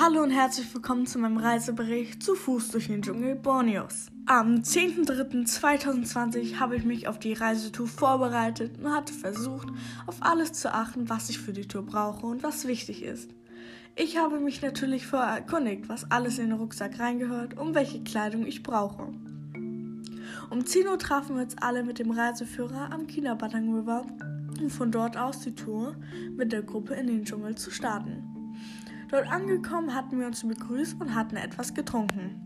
Hallo und herzlich willkommen zu meinem Reisebericht zu Fuß durch den Dschungel Borneos. Am 10.03.2020 habe ich mich auf die Reisetour vorbereitet und hatte versucht, auf alles zu achten, was ich für die Tour brauche und was wichtig ist. Ich habe mich natürlich vorher erkundigt, was alles in den Rucksack reingehört und welche Kleidung ich brauche. Um 10 Uhr trafen wir uns alle mit dem Reiseführer am Kinabatang River, um von dort aus die Tour mit der Gruppe in den Dschungel zu starten. Dort angekommen hatten wir uns begrüßt und hatten etwas getrunken.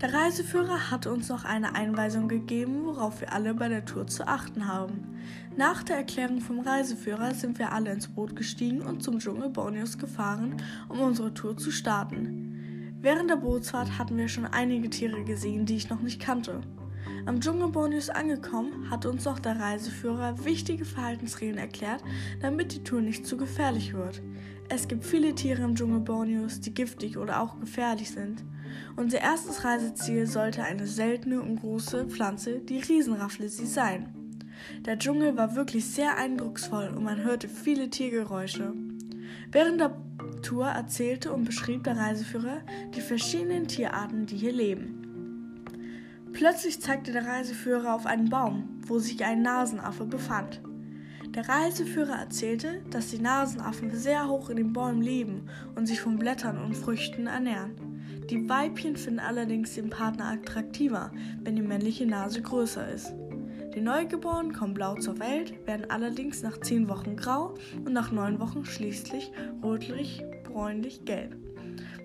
Der Reiseführer hatte uns noch eine Einweisung gegeben, worauf wir alle bei der Tour zu achten haben. Nach der Erklärung vom Reiseführer sind wir alle ins Boot gestiegen und zum Dschungel Borneos gefahren, um unsere Tour zu starten. Während der Bootsfahrt hatten wir schon einige Tiere gesehen, die ich noch nicht kannte. Am Dschungel Borneos angekommen, hat uns auch der Reiseführer wichtige Verhaltensregeln erklärt, damit die Tour nicht zu gefährlich wird. Es gibt viele Tiere im Dschungel Borneos, die giftig oder auch gefährlich sind. Unser erstes Reiseziel sollte eine seltene und große Pflanze, die Riesenrafflesie, sein. Der Dschungel war wirklich sehr eindrucksvoll und man hörte viele Tiergeräusche. Während der Tour erzählte und beschrieb der Reiseführer die verschiedenen Tierarten, die hier leben. Plötzlich zeigte der Reiseführer auf einen Baum, wo sich ein Nasenaffe befand. Der Reiseführer erzählte, dass die Nasenaffen sehr hoch in den Bäumen leben und sich von Blättern und Früchten ernähren. Die Weibchen finden allerdings den Partner attraktiver, wenn die männliche Nase größer ist. Die Neugeborenen kommen blau zur Welt, werden allerdings nach 10 Wochen grau und nach 9 Wochen schließlich rötlich, bräunlich, gelb.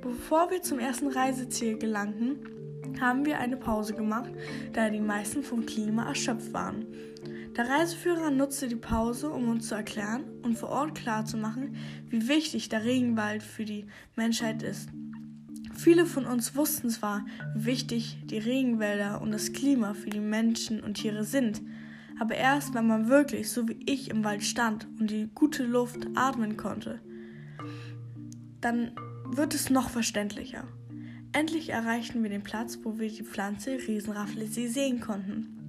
Bevor wir zum ersten Reiseziel gelangten, haben wir eine Pause gemacht, da die meisten vom Klima erschöpft waren. Der Reiseführer nutzte die Pause, um uns zu erklären und vor Ort klarzumachen, wie wichtig der Regenwald für die Menschheit ist. Viele von uns wussten zwar, wie wichtig die Regenwälder und das Klima für die Menschen und Tiere sind, aber erst wenn man wirklich, so wie ich, im Wald stand und die gute Luft atmen konnte, dann wird es noch verständlicher. Endlich erreichten wir den Platz, wo wir die Pflanze Riesenrafflesie sehen konnten.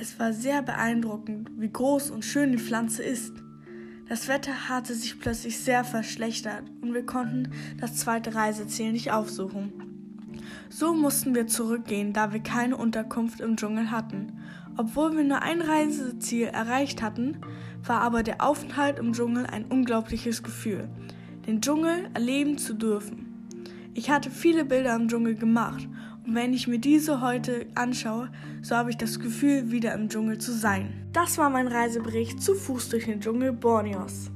Es war sehr beeindruckend, wie groß und schön die Pflanze ist. Das Wetter hatte sich plötzlich sehr verschlechtert und wir konnten das zweite Reiseziel nicht aufsuchen. So mussten wir zurückgehen, da wir keine Unterkunft im Dschungel hatten. Obwohl wir nur ein Reiseziel erreicht hatten, war aber der Aufenthalt im Dschungel ein unglaubliches Gefühl, den Dschungel erleben zu dürfen. Ich hatte viele Bilder im Dschungel gemacht und wenn ich mir diese heute anschaue, so habe ich das Gefühl, wieder im Dschungel zu sein. Das war mein Reisebericht zu Fuß durch den Dschungel Borneos.